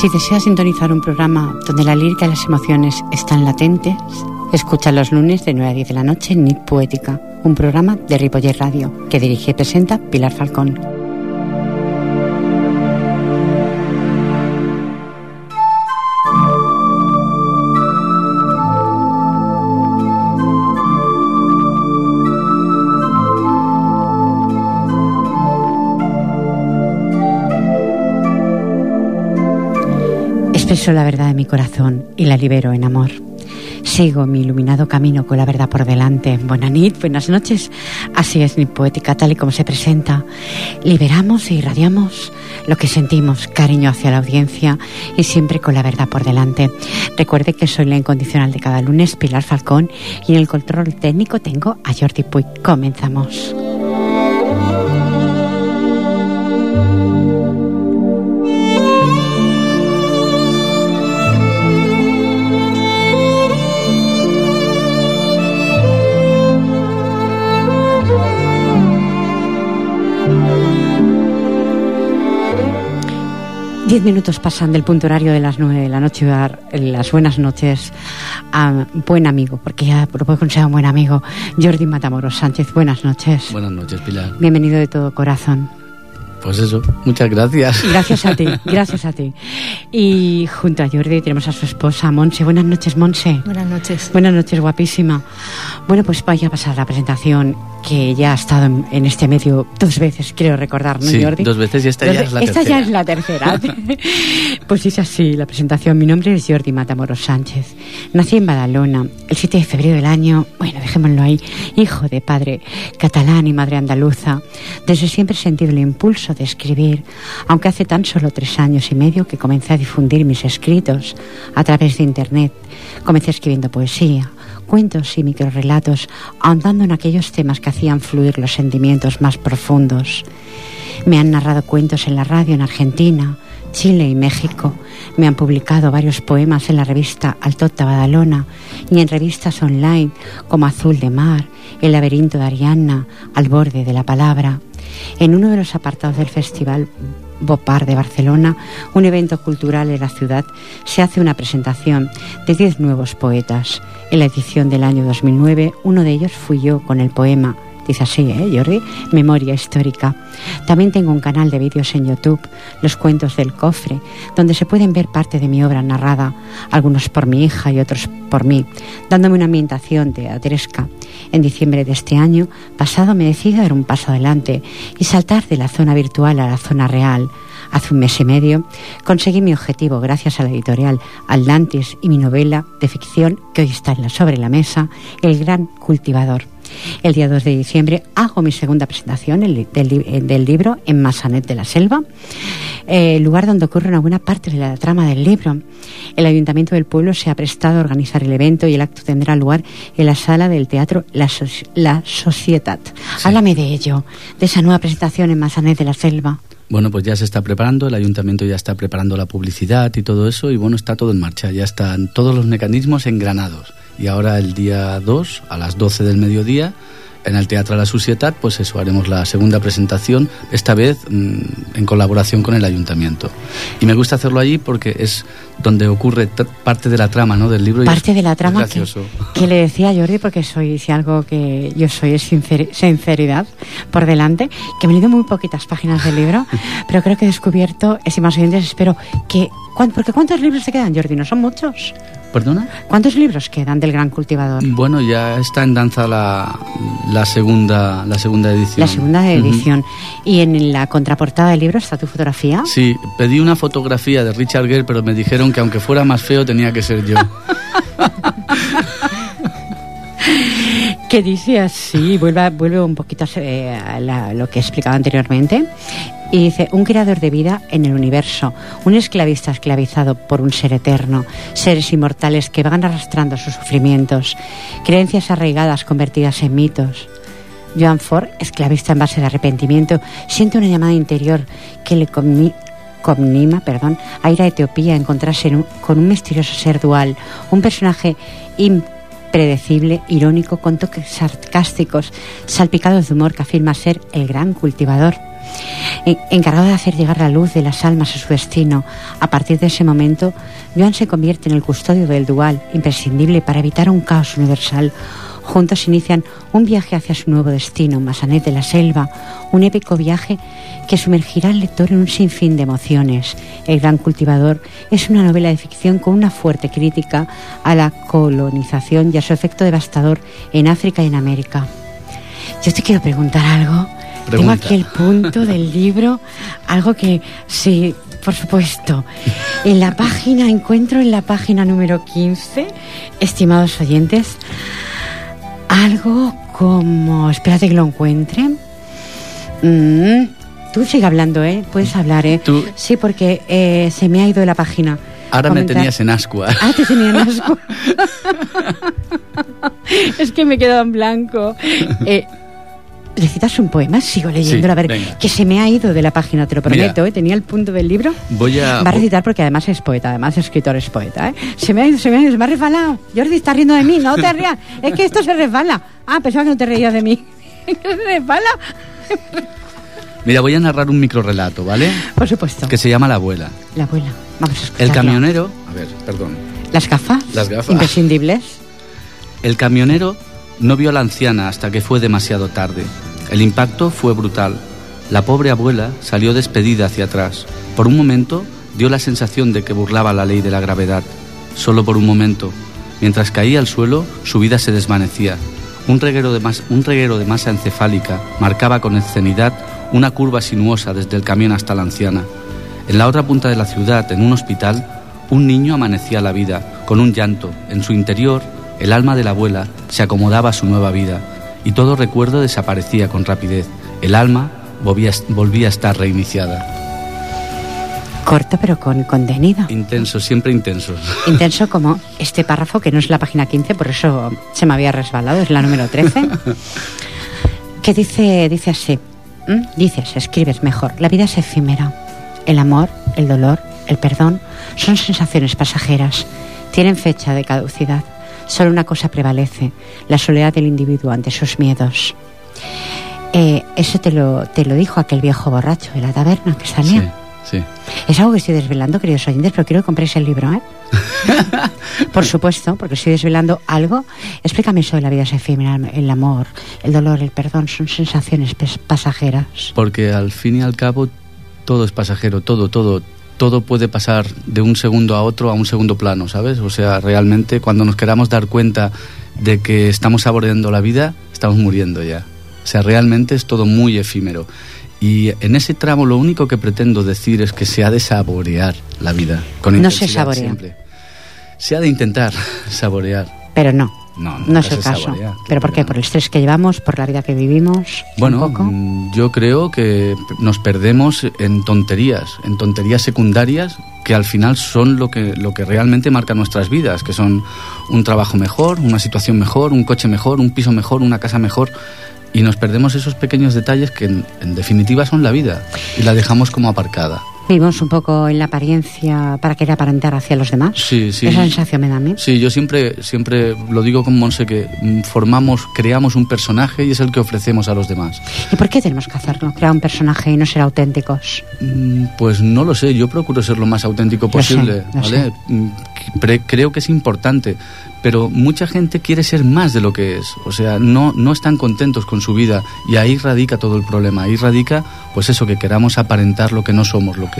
Si deseas sintonizar un programa donde la lírica y las emociones están latentes, escucha los lunes de 9 a 10 de la noche en Nit Poética, un programa de Ripoller Radio que dirige y presenta Pilar Falcón. Expreso la verdad de mi corazón y la libero en amor. Sigo mi iluminado camino con la verdad por delante. Buenas buenas noches. Así es mi poética, tal y como se presenta. Liberamos e irradiamos lo que sentimos, cariño hacia la audiencia y siempre con la verdad por delante. Recuerde que soy la incondicional de cada lunes, Pilar Falcón, y en el control técnico tengo a Jordi Puig. Comenzamos. Diez minutos pasan del punto horario de las nueve de la noche. Dar las buenas noches a buen amigo, porque ya lo puedo considerar un buen amigo, Jordi Matamoros Sánchez. Buenas noches. Buenas noches, Pilar. Bienvenido de todo corazón. Pues eso, muchas gracias. Gracias a ti, gracias a ti. Y junto a Jordi tenemos a su esposa, Monse. Buenas noches, Monse. Buenas noches. Buenas noches, guapísima. Bueno, pues vaya a pasar la presentación que ya ha estado en, este medio dos veces, quiero recordar, ¿no, sí, Jordi? dos veces y esta ya es la esta tercera. ya es la tercera. pues es así, la presentación. Mi nombre es Jordi Matamoros Sánchez. Nací en Badalona el 7 de febrero del año, bueno, dejémoslo ahí, hijo de padre catalán y madre andaluza. Desde siempre he sentido el impulso de escribir, aunque hace tan solo tres años y medio que comencé a difundir mis escritos a través de Internet. Comencé escribiendo poesía, cuentos y microrelatos, ahondando en aquellos temas que hacían fluir los sentimientos más profundos. Me han narrado cuentos en la radio en Argentina, Chile y México. Me han publicado varios poemas en la revista Altota Badalona y en revistas online como Azul de Mar, El laberinto de Arianna, Al borde de la palabra. En uno de los apartados del festival Bopar de Barcelona, un evento cultural en la ciudad, se hace una presentación de 10 nuevos poetas. En la edición del año 2009, uno de ellos fui yo con el poema Dice así, ¿eh, Jordi? Memoria histórica. También tengo un canal de vídeos en YouTube, Los Cuentos del Cofre, donde se pueden ver parte de mi obra narrada, algunos por mi hija y otros por mí, dándome una ambientación teatresca. En diciembre de este año pasado me decido dar un paso adelante y saltar de la zona virtual a la zona real. Hace un mes y medio conseguí mi objetivo gracias a la editorial Atlantis y mi novela de ficción que hoy está sobre la mesa, El Gran Cultivador. El día 2 de diciembre hago mi segunda presentación del, del, del libro en Massanet de la Selva, eh, lugar donde ocurre una buena parte de la trama del libro. El Ayuntamiento del Pueblo se ha prestado a organizar el evento y el acto tendrá lugar en la sala del teatro La, so la Societat. Sí. Háblame de ello, de esa nueva presentación en Massanet de la Selva. Bueno, pues ya se está preparando, el ayuntamiento ya está preparando la publicidad y todo eso, y bueno, está todo en marcha, ya están todos los mecanismos engranados. Y ahora el día 2, a las 12 del mediodía, en el Teatro de la Societat, pues eso, haremos la segunda presentación, esta vez mmm, en colaboración con el ayuntamiento. Y me gusta hacerlo allí porque es donde ocurre parte de la trama ¿no? del libro. Parte y es, de la trama que, que, le decía a Jordi, porque soy, si algo que yo soy es sincer, sinceridad por delante, que me he leído muy poquitas páginas del libro, pero creo que he descubierto, estimados oyentes, espero que... Porque ¿cuántos libros te quedan, Jordi? ¿No son muchos? ¿Perdona? ¿Cuántos libros quedan del Gran Cultivador? Bueno, ya está en danza la, la segunda la segunda edición. La segunda edición. Uh -huh. ¿Y en la contraportada del libro está tu fotografía? Sí, pedí una fotografía de Richard Gere, pero me dijeron que aunque fuera más feo tenía que ser yo. que dice así, vuelve, vuelve un poquito a, a la, lo que he explicado anteriormente. Y dice, un creador de vida en el universo, un esclavista esclavizado por un ser eterno, seres inmortales que van arrastrando sus sufrimientos, creencias arraigadas convertidas en mitos. Joan Ford, esclavista en base de arrepentimiento, siente una llamada interior que le comni Comnima, perdón, a ir a Etiopía a encontrarse con un misterioso ser dual, un personaje predecible, irónico, con toques sarcásticos, salpicados de humor que afirma ser el gran cultivador encargado de hacer llegar la luz de las almas a su destino. A partir de ese momento, Joan se convierte en el custodio del dual, imprescindible para evitar un caos universal. Juntos inician un viaje hacia su nuevo destino, Masanet de la Selva, un épico viaje que sumergirá al lector en un sinfín de emociones. El Gran Cultivador es una novela de ficción con una fuerte crítica a la colonización y a su efecto devastador en África y en América. Yo te quiero preguntar algo. Tengo aquí el punto del libro, algo que sí, por supuesto. En la página, encuentro en la página número 15, estimados oyentes, algo como, espérate que lo encuentre. Mm, tú sigue hablando, ¿eh? Puedes hablar, ¿eh? Sí, porque eh, se me ha ido de la página. Ahora me tenías en ascua. Ah, te tenía en ascua. es que me he quedado en blanco. Eh, recitas un poema, sigo leyendo, a ver, que se me ha ido de la página, te lo prometo, ¿eh? tenía el punto del libro. Voy a... Va a recitar porque además es poeta, además escritor es poeta, ¿eh? Se me ha ido, se me ha ido, se me ha resbalado. Jordi está riendo de mí, no te rías, es que esto se resbala. Ah, pensaba que no te reías de mí. se resbala? Mira, voy a narrar un microrelato, ¿vale? Por supuesto. Que se llama La abuela. La abuela, vamos a escucharlo. El camionero, a ver, perdón. Las gafas. Las gafas. Imprescindibles. El camionero no vio a la anciana hasta que fue demasiado tarde. El impacto fue brutal. La pobre abuela salió despedida hacia atrás. Por un momento dio la sensación de que burlaba la ley de la gravedad. Solo por un momento. Mientras caía al suelo, su vida se desvanecía. Un reguero de, un reguero de masa encefálica marcaba con escenidad una curva sinuosa desde el camión hasta la anciana. En la otra punta de la ciudad, en un hospital, un niño amanecía la vida, con un llanto. En su interior, el alma de la abuela se acomodaba a su nueva vida y todo recuerdo desaparecía con rapidez. El alma volvía, volvía a estar reiniciada. Corto pero con contenido. Intenso, siempre intenso. Intenso como este párrafo, que no es la página 15, por eso se me había resbalado, es la número 13, que dice, dice así, dices, escribes mejor, la vida es efímera. El amor, el dolor, el perdón son sensaciones pasajeras, tienen fecha de caducidad. Solo una cosa prevalece, la soledad del individuo ante sus miedos. Eh, eso te lo, te lo dijo aquel viejo borracho de la taberna que salía. Sí, sí. Es algo que estoy desvelando, queridos oyentes, pero quiero que compréis el libro, ¿eh? Por supuesto, porque estoy desvelando algo. Explícame eso de la vida es efímera, el amor, el dolor, el perdón, son sensaciones pasajeras. Porque al fin y al cabo todo es pasajero, todo, todo, todo puede pasar de un segundo a otro a un segundo plano, ¿sabes? O sea, realmente cuando nos queramos dar cuenta de que estamos saboreando la vida, estamos muriendo ya. O sea, realmente es todo muy efímero. Y en ese tramo lo único que pretendo decir es que se ha de saborear la vida. Con no se saborea. Se ha de intentar saborear. Pero no. No, no, es el caso. ¿Pero por qué? ¿Por el estrés que llevamos? ¿Por la vida que vivimos? Bueno, mm, yo creo que nos perdemos en tonterías, en tonterías secundarias que al final son lo que, lo que realmente marca nuestras vidas, que son un trabajo mejor, una situación mejor, un coche mejor, un piso mejor, una casa mejor. Y nos perdemos esos pequeños detalles que en definitiva son la vida y la dejamos como aparcada. Vivimos un poco en la apariencia para querer aparentar hacia los demás. Sí, sí. Esa sensación me da a mí. Sí, yo siempre, siempre lo digo con Monse que formamos, creamos un personaje y es el que ofrecemos a los demás. ¿Y por qué tenemos que hacerlo? Crear un personaje y no ser auténticos. Mm, pues no lo sé, yo procuro ser lo más auténtico posible, ¿vale? Mm, creo que es importante, pero mucha gente quiere ser más de lo que es, o sea, no, no están contentos con su vida y ahí radica todo el problema, ahí radica pues eso, que queramos aparentar lo que no somos, lo que...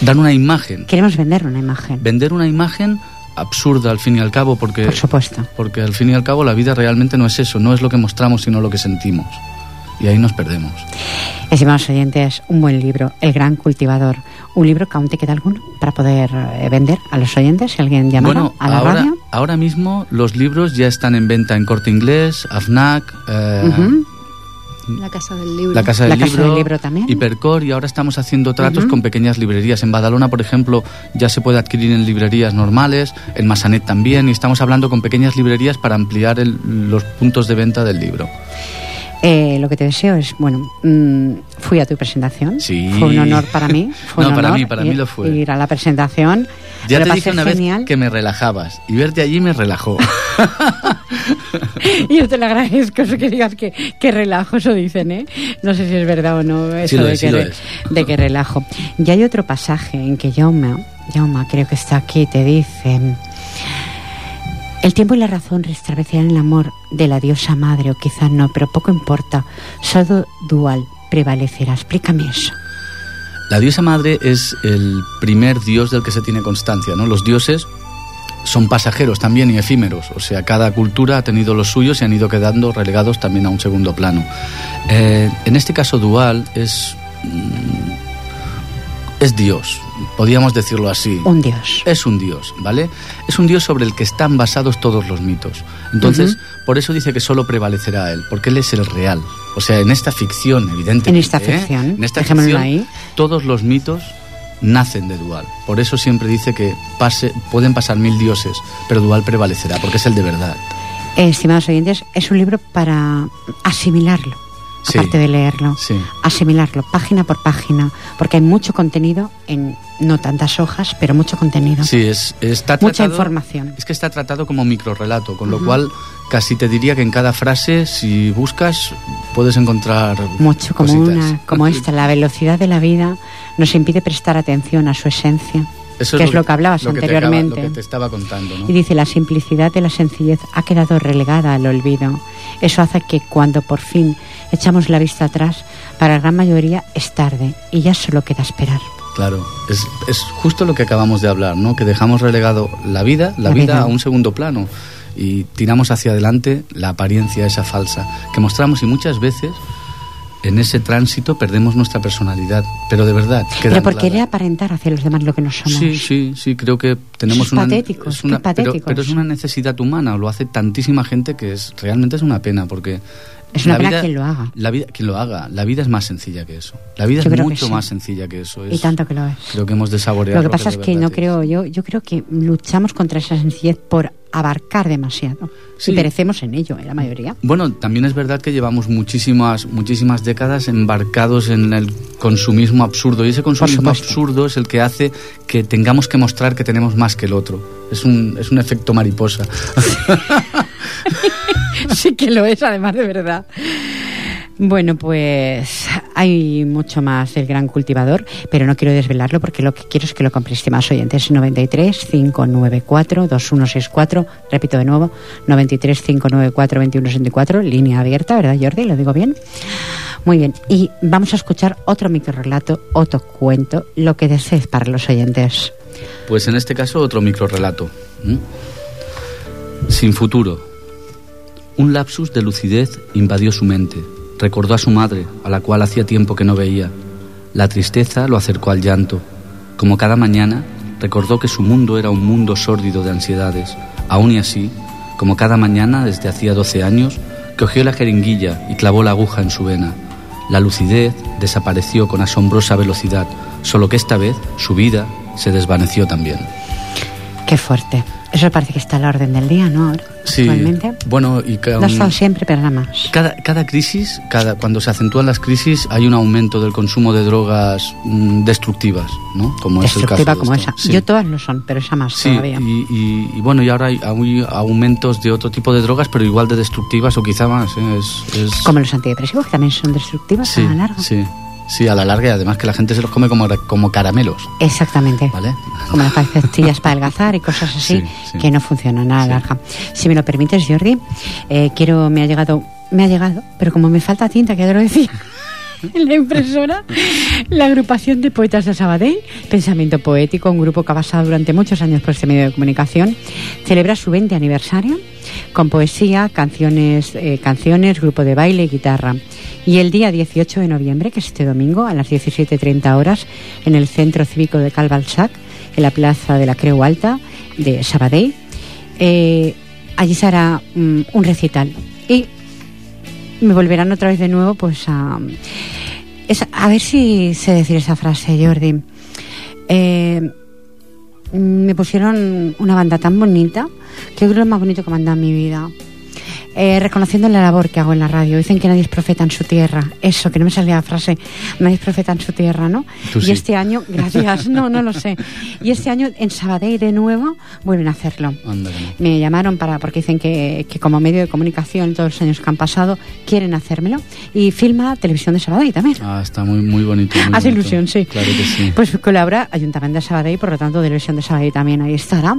dar una imagen. Queremos vender una imagen. Vender una imagen absurda al fin y al cabo porque... Por supuesto. Porque al fin y al cabo la vida realmente no es eso, no es lo que mostramos, sino lo que sentimos. Y ahí nos perdemos. Estimados oyentes, un buen libro, El Gran Cultivador. Un libro que aún te queda alguno para poder eh, vender a los oyentes, si alguien llama a la ahora, radio. Ahora mismo los libros ya están en venta en Corte Inglés, AFNAC, eh, La Casa del Libro. La Casa del, libro, también. Hipercor y ahora estamos haciendo tratos con pequeñas librerías. En Badalona, por ejemplo, ya se puede adquirir en librerías normales, en Masanet también, y estamos hablando con pequeñas librerías para ampliar los puntos de venta del libro. Eh, lo que te deseo es, bueno, mm, fui a tu presentación. Sí. Fue un honor para mí. Fue no, un para honor mí, para mí lo fue. Ir a la presentación. Ya te dije pasé una genial. vez que me relajabas y verte allí me relajó. Y yo te lo agradezco, eso que digas que, que relajo, eso dicen, ¿eh? No sé si es verdad o no, eso de, es, que sí lo re- es. de que relajo. Y hay otro pasaje en que Jaume, Jaume creo que está aquí, te dice... El tiempo y la razón restablecerán el amor de la diosa madre, o quizá no, pero poco importa. Solo dual prevalecerá. Explícame eso. La diosa madre es el primer dios del que se tiene constancia, ¿no? Los dioses son pasajeros también y efímeros, o sea, cada cultura ha tenido los suyos y han ido quedando relegados también a un segundo plano. Eh, en este caso, Dual es mm, es Dios, podríamos decirlo así. Un dios. Es un dios, ¿vale? Es un dios sobre el que están basados todos los mitos. Entonces, por eso dice que solo prevalecerá él, porque él es el real. O sea, en esta ficción, evidentemente. En esta ¿eh? ficción, En esta ficción, ahí. todos los mitos nacen de Dual. Por eso siempre dice que pase, pueden pasar mil dioses, pero Dual prevalecerá, porque es el de verdad. Eh, estimados oyentes, es un libro para asimilarlo, Sí. aparte de leerlo. Sí. Asimilarlo, página por página, porque hay mucho contenido en no tantas hojas, pero mucho contenido. Sí, es, está Mucha tratado- información. Es que está tratado como microrelato, con lo cual casi te diría que en cada frase, si buscas, puedes encontrar Mucho, como, cositas. una, como esta, la velocidad de la vida nos impide prestar atención a su esencia, Eso que es lo que hablabas lo que te acaba- anteriormente. lo que te estaba contando, ¿no? Y dice, la simplicidad de la sencillez ha quedado relegada al olvido. Eso hace que cuando por fin echamos la vista atrás, para la gran mayoría es tarde y ya solo queda esperar. Claro, es, es justo lo que acabamos de hablar, ¿no? Que dejamos relegado la vida, la, La vida, vida. a un segundo plano y tiramos hacia adelante la apariencia esa falsa que mostramos y muchas veces en ese tránsito perdemos nuestra personalidad, pero de verdad. Pero por querer aparentar hacia los demás lo que no somos. Sí, sí, sí, creo que tenemos una, patéticos, es una- qué pero, patéticos. pero es una necesidad humana, lo hace tantísima gente que es realmente es una pena porque Es una la pena vida- quien lo haga. La vida, quien lo haga, la vida es más sencilla que eso. La vida Yo es mucho sí. más sencilla que eso. Y tanto que lo es. Creo que hemos de saborear Lo que pasa es que no creo, yo, yo creo que luchamos contra esa sencillez por abarcar demasiado. Sí. Y perecemos en ello, ¿eh? la mayoría. Bueno, también es verdad que llevamos muchísimas, muchísimas décadas embarcados en el consumismo absurdo y ese consumismo absurdo es el que hace que tengamos que mostrar que tenemos más que el otro. Es un, es un efecto mariposa. sí que lo es, además de verdad. Bueno, pues hay mucho más del gran cultivador, pero no quiero desvelarlo porque lo que quiero es que lo compréis, estimados oyentes. 93 594 2164, repito de nuevo, 93 594 2164, línea abierta, ¿verdad, Jordi? ¿Lo digo bien? Muy bien, y vamos a escuchar otro microrelato, otro cuento, lo que desees para los oyentes. Pues en este caso otro microrelato. ¿m? Sin futuro. Un lapsus de lucidez invadió su mente. Recordó a su madre, a la cual hacía tiempo que no veía. La tristeza lo acercó al llanto. Como cada mañana, recordó que su mundo era un mundo sórdido de ansiedades. Aún y así, como cada mañana desde hacía 12 años, cogió la jeringuilla y clavó la aguja en su vena. La lucidez desapareció con asombrosa velocidad, solo que esta vez su vida se desvaneció también. Qué fuerte. Eso parece que está a la orden del día, ¿no? Ahora, Sí, actualmente. bueno, y ca- No ha estado siempre, pero nada más. cada, cada crisis, cada, cuando se acentúan las crisis, hay un aumento del consumo de drogas mm, destructivas, ¿no? Como es el caso como esa. Sí. Yo todas lo son, pero esa más Sí, todavía. y, y- y bueno, y ahora hay, hay aumentos de otro tipo de drogas, pero igual de destructivas o quizá más. ¿eh? Es, es- Como los antidepresivos, que también son destructivos sí, a la larga. sí, sí, a la larga y además que la gente se los come como, como caramelos, Exactamente. ¿vale? Como las pastillas para adelgazar y cosas así Sí, sí. que no funcionan a la larga. Si me lo permites, Jordi, eh, quiero, me ha llegado, me ha llegado, pero como me falta tinta, que ya te lo decía. La impresora, la agrupación de poetas de Sabadell, Pensamiento Poético, un grupo que ha basado durante muchos años por este medio de comunicación, celebra su 20 aniversario con poesía, canciones, eh, canciones, grupo de baile y guitarra. Y el día 18 de noviembre, que es este domingo, a las 17.30 horas, en el Centro Cívico de Calvalsac, en la Plaza de la Creu Alta de Sabadell, eh, allí se hará mm, un recital. Me volverán otra vez de nuevo, pues a. a ver si sé decir esa frase, Jordi. Eh, me pusieron una banda tan bonita que yo creo que es lo más bonito que me han dado en mi vida. Eh, reconociendo la labor que hago en la radio. Dicen que nadie es profeta en su tierra. Eso, que no me salía la frase, nadie es profeta en su tierra, ¿no? y este año, gracias, no, no lo sé. Y este año en Sabadell de nuevo vuelven a hacerlo. Me llamaron para porque dicen que, que, como medio de comunicación todos los años que han pasado quieren hacérmelo. Y filma Televisión de Sabadell también. Ah, está muy, muy bonito. Hace ilusión, sí. Claro que sí. Pues colabora Ayuntamiento de Sabadell, por lo tanto Televisión de Sabadell también ahí estará.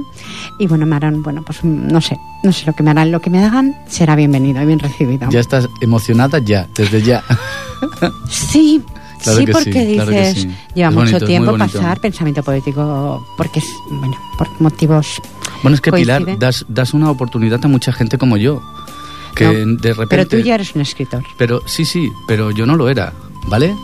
Y bueno, me harán, bueno, pues no sé, no sé lo que me harán, lo que me hagan será bienvenido y bien recibido. Ya estás emocionada ya, desde ya. Sí, sí, porque dices, lleva mucho tiempo pasar pensamiento poético, porque es, bueno, por motivos. Bueno, es que Pilar, das, das una oportunidad a mucha gente como yo. Que de repente. Pero tú ya eres un escritor. Pero sí, sí, pero yo no lo era, ¿vale?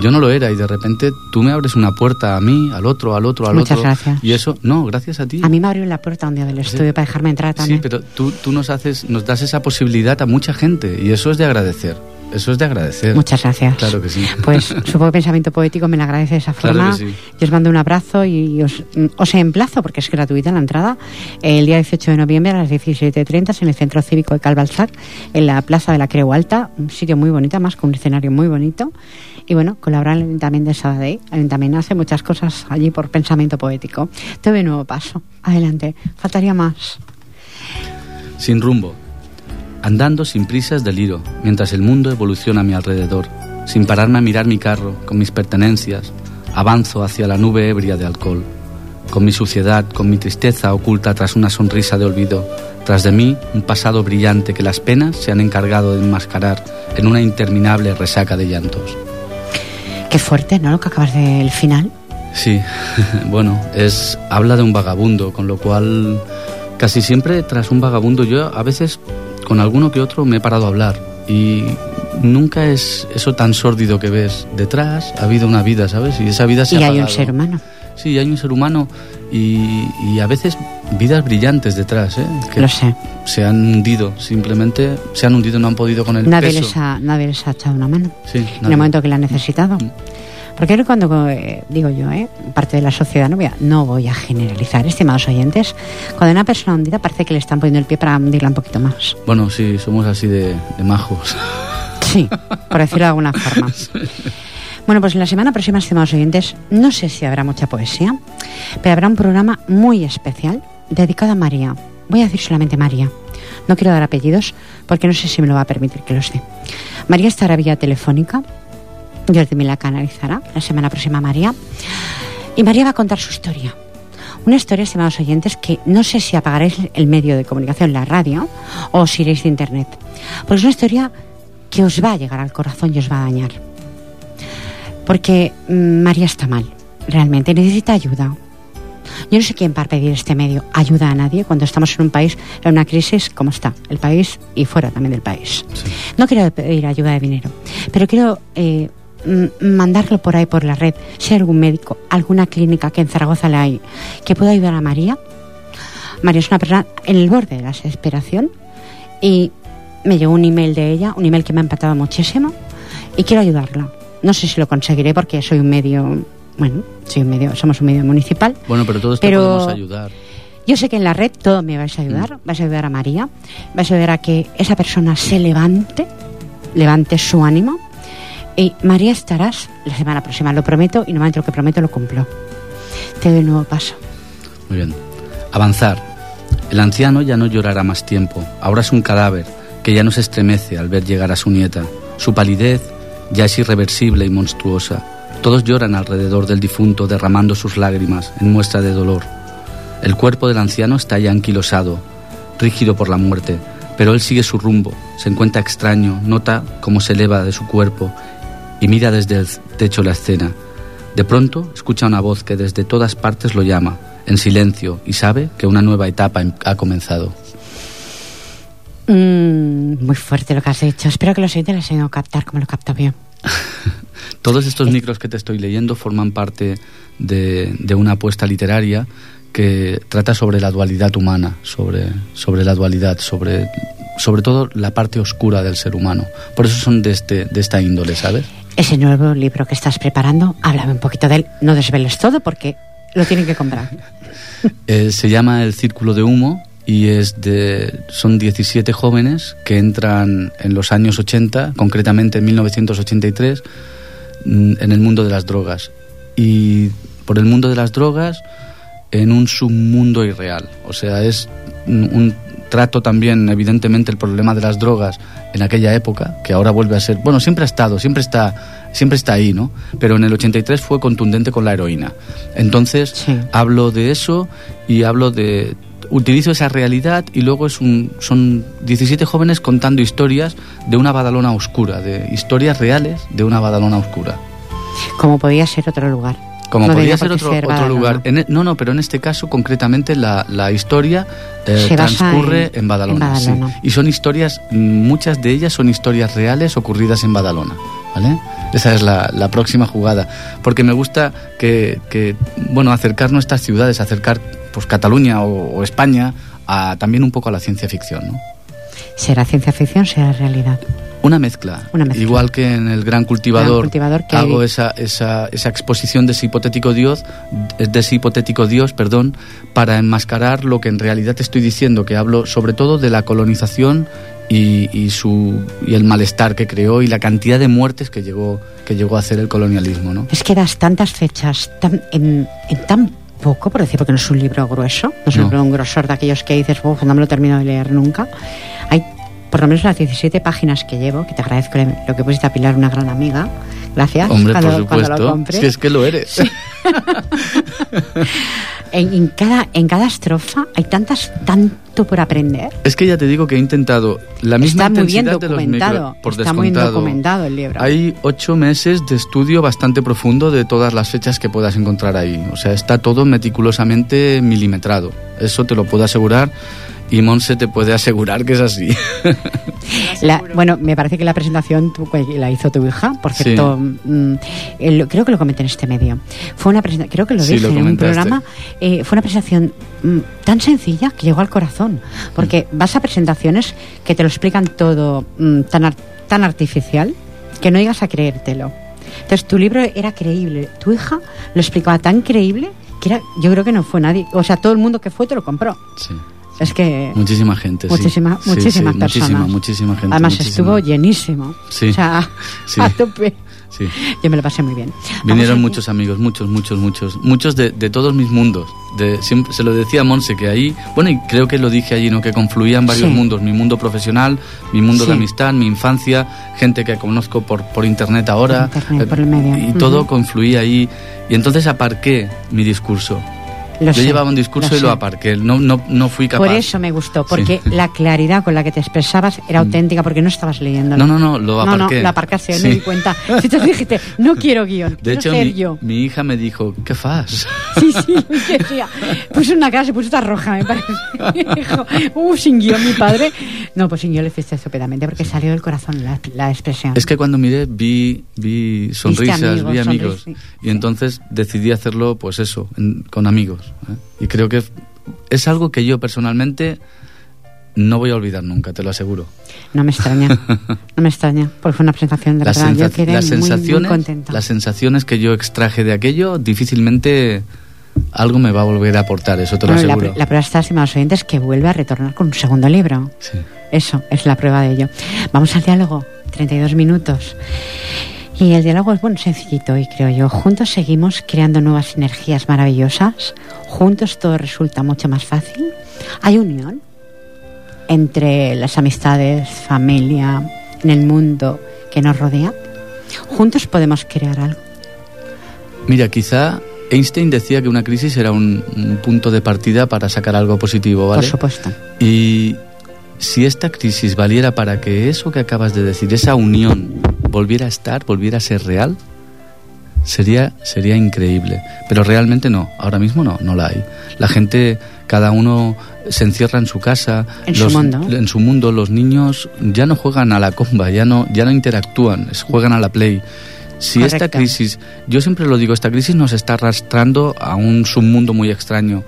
Yo no lo era y de repente tú me abres una puerta a mí, al otro, al otro, al Muchas otro. gracias. Y eso, no, gracias a ti. A mí me abrió la puerta un día del estudio para dejarme entrar también. Sí, pero tú, tú nos haces, nos das esa posibilidad a mucha gente y eso es de agradecer. Eso es de agradecer. Muchas gracias. Claro que sí. Pues supongo pensamiento poético me lo agradece de esa forma. Claro que sí. Yo os mando un abrazo y os, os emplazo, porque es gratuita la entrada, el día 18 de noviembre a las 17.30 en el Centro Cívico de Calvalsar, en la Plaza de la Creu Alta, un sitio muy bonito, más con un escenario muy bonito. Y bueno, colaborar el Ayuntamiento de Sabadell. El Ayuntamiento hace muchas cosas allí por pensamiento poético. Te doy nuevo paso. Adelante. Faltaría más. Sin rumbo. Andando sin prisas deliro, mientras el mundo evoluciona a mi alrededor. Sin pararme a mirar mi carro, con mis pertenencias, avanzo hacia la nube ebria de alcohol. Con mi suciedad, con mi tristeza oculta tras una sonrisa de olvido. Tras de mí, un pasado brillante que las penas se han encargado de enmascarar en una interminable resaca de llantos. Qué fuerte, ¿no? Lo que acabas del final. Sí, bueno, es habla de un vagabundo, con lo cual casi siempre tras un vagabundo yo a veces con alguno que otro me he parado a hablar y nunca es eso tan sórdido que ves. Detrás ha habido una vida, ¿sabes? Y esa vida se y ha hay un apagado. ser humano. Sí, hay un ser humano y, y a veces vidas brillantes detrás, ¿eh? Que Lo sé. se han hundido, simplemente se han hundido, no han podido con el Nadie peso. les, ha, nadie les ha echado una mano Sí, en el momento que la han necesitado. Mm. Porque cuando, eh, digo yo, eh, parte de la sociedad, no voy, a, no voy a generalizar, estimados oyentes, cuando una persona hundida parece que le están poniendo el pie para hundirla un poquito más. Bueno, sí, somos así de, de majos. Sí, por decirlo de alguna forma. Bueno, pues en la semana próxima, estimados oyentes, no sé si habrá mucha poesía, pero habrá un programa muy especial dedicado a María. Voy a decir solamente María. No quiero dar apellidos porque no sé si me lo va a permitir que los dé. María estará vía telefónica. Jordi me la canalizará la semana próxima María. Y María va a contar su historia. Una historia, estimados oyentes, que no sé si apagaréis el medio de comunicación, la radio, o si iréis de internet. Porque es una historia que os va a llegar al corazón y os va a dañar. Porque mm, María está mal, realmente, necesita ayuda. Yo no sé quién para pedir este medio ayuda a nadie cuando estamos en un país, en una crisis como está, el país y fuera también del país. Sí. No quiero pedir ayuda de dinero, pero quiero eh, mandarlo por ahí por la red. Si hay algún médico, alguna clínica que en Zaragoza la hay, que pueda ayudar a María. María es una persona en el borde de la desesperación y me llegó un email de ella, un email que me ha empatado muchísimo y quiero ayudarla. No sé si lo conseguiré porque soy un medio, bueno, soy un medio, somos un medio municipal. Bueno, pero todos te podemos ayudar. Yo sé que en la red todo me vais a ayudar, vais a ayudar a María, vais a ayudar a que esa persona se levante, levante su ánimo. Y María estarás la semana próxima, lo prometo, y normalmente lo que prometo lo cumplo. Te doy un nuevo paso. Muy bien. Avanzar. El anciano ya no llorará más tiempo. Ahora es un cadáver que ya no se estremece al ver llegar a su nieta. Su palidez ya es irreversible y monstruosa. Todos lloran alrededor del difunto derramando sus lágrimas en muestra de dolor. El cuerpo del anciano está ya anquilosado, rígido por la muerte, pero él sigue su rumbo, se encuentra extraño, nota cómo se eleva de su cuerpo y mira desde el techo la escena. De pronto escucha una voz que desde todas partes lo llama, en silencio, y sabe que una nueva etapa ha comenzado. Mm, muy fuerte lo que has dicho. Espero que los oyentes lo hayan captar como lo capto bien. Todos estos micros que te estoy leyendo forman parte de, de una apuesta literaria que trata sobre la dualidad humana, sobre, sobre la dualidad, sobre, sobre todo la parte oscura del ser humano. Por eso son de, este, de esta índole, ¿sabes? Ese nuevo libro que estás preparando, háblame un poquito de él. No desveles todo porque lo tienen que comprar. Eh, se llama El Círculo de Humo y es de, son 17 jóvenes que entran en los años 80, concretamente en 1983, mm, en el mundo de las drogas. Y por el mundo de las drogas en un submundo irreal. O sea, es un trato también, evidentemente, el problema de las drogas en aquella época, que ahora vuelve a ser, bueno, siempre ha estado, siempre está, siempre está ahí, ¿no? Pero en el 83 fue contundente con la heroína. Entonces, hablo de eso y hablo de utilizo esa realidad y luego es un, son 17 jóvenes contando historias de una Badalona oscura, de historias reales de una Badalona oscura. Como podía ser otro lugar. Como podría ser otro, otro lugar. E, no, no, pero en este caso, concretamente, la, la historia eh, transcurre en, Badalona. Y son historias, muchas de ellas son historias reales ocurridas en Badalona. ¿Vale? Esa es la, la próxima jugada. Porque me gusta que, que, bueno, acercar nuestras ciudades, acercar pues Cataluña o, España a, también un poco a la ciencia ficción, ¿no? ¿Será ciencia ficción, será realidad? Una mezcla. Igual que en el Gran Cultivador, hago esa, esa, esa, exposición de ese hipotético Dios, de ese hipotético Dios, perdón, para enmascarar lo que en realidad estoy diciendo, que hablo sobre todo de la colonización y, y, su, y el malestar que creó y la cantidad de muertes que llegó, que llegó a hacer el colonialismo. ¿no? Es que das tantas fechas tan, en, en tan poco, por decir, porque no es un libro grueso, no es un libro un grosor de aquellos que dices, no me lo termino de leer nunca. Hay por lo menos las 17 páginas que llevo, que te agradezco lo que pusiste a Pilar, una gran amiga. Gracias. Hombre, cuando, por supuesto. lo Si es que lo eres. en, cada, en cada estrofa hay tantas, tanto por aprender. Es que ya te digo que he intentado la misma está muy bien documentado, por Está muy bien documentado el libro. Hay ocho meses de estudio bastante profundo de todas las fechas que puedas encontrar ahí. O sea, está todo meticulosamente milimetrado. Eso te lo puedo asegurar y Monse te puede asegurar que es así. bueno, me parece que la presentación la hizo tu hija, por cierto, mm, creo que lo comenté en este medio. Fue una presentación, creo que lo dije en un programa, eh, fue una presentación mm, tan sencilla que llegó al corazón, porque mm. vas a presentaciones que te lo explican todo tan, tan artificial que no llegas a creértelo. Entonces tu libro era creíble, tu hija lo explicaba tan creíble que era, yo creo que no fue nadie, o sea, todo el mundo que fue te lo compró. Sí. Es que... Muchísima gente, muchísima, sí. Muchísimas sí, personas. Muchísima, muchísima gente. Además estuvo llenísimo. Sí. O sea, a tope. Sí. Yo me lo pasé muy bien. Vinieron muchos amigos, muchos, muchos, muchos. Muchos de, de, todos mis mundos. De, siempre, se lo decía a Monse que ahí, bueno, y creo que lo dije allí, ¿no? Que confluían varios mundos. Mi mundo profesional, mi mundo de amistad, mi infancia, gente que conozco por, por internet ahora. Por internet, por el medio. Y todo confluía ahí. Y entonces aparqué mi discurso yo llevaba un discurso y lo aparqué, no, no, no fui capaz. Por eso me gustó, porque la claridad con la que te expresabas era mm. auténtica, porque no estabas leyendo. No, no, no, lo aparqué. No, no, lo aparcaste, me di cuenta. Si te dijiste, no quiero guion, De hecho, mi, yo. mi hija me dijo, ¿qué fas? Sí, sí, decía. Puso una cara, se puso esta roja, me parece. dijo, uh, sin guion mi padre. No, pues sin guion le hiciste estupendamente, porque salió del corazón la, la, expresión. Es que cuando miré, vi, vi sonrisas, vi amigos. y entonces decidí hacerlo, pues eso, con amigos. ¿Eh? Y creo que es algo que yo personalmente no voy a olvidar nunca, te lo aseguro. No me extraña, no me extraña, porque fue una presentación de las verdad. Yo quedé las sensaciones, muy, contenta. Las sensaciones que yo extraje de aquello, difícilmente algo me va a volver a aportar, eso te lo aseguro. La, la prueba está, estimados oyentes, que vuelve a retornar con un segundo libro. Sí. Eso es la prueba de ello. Vamos al diálogo, 32 minutos. Y el diálogo es bueno, sencillito y creo yo. Juntos seguimos creando nuevas energías maravillosas. Juntos todo resulta mucho más fácil. Hay unión entre las amistades, familia, en el mundo que nos rodea. Juntos podemos crear algo. Mira, quizá Einstein decía que una crisis era un, un punto de partida para sacar algo positivo, ¿vale? Por supuesto. Y si esta crisis valiera para que eso que acabas de decir, esa unión, volviera a estar, volviera a ser real, sería, sería increíble. Pero realmente no, ahora mismo no, no la hay. La gente, cada uno se encierra en su casa, en su mundo. En su mundo, los niños ya no juegan a la comba, ya no, ya no interactúan, juegan a la play. Si esta crisis, yo siempre lo digo, esta crisis nos está arrastrando a un submundo muy extraño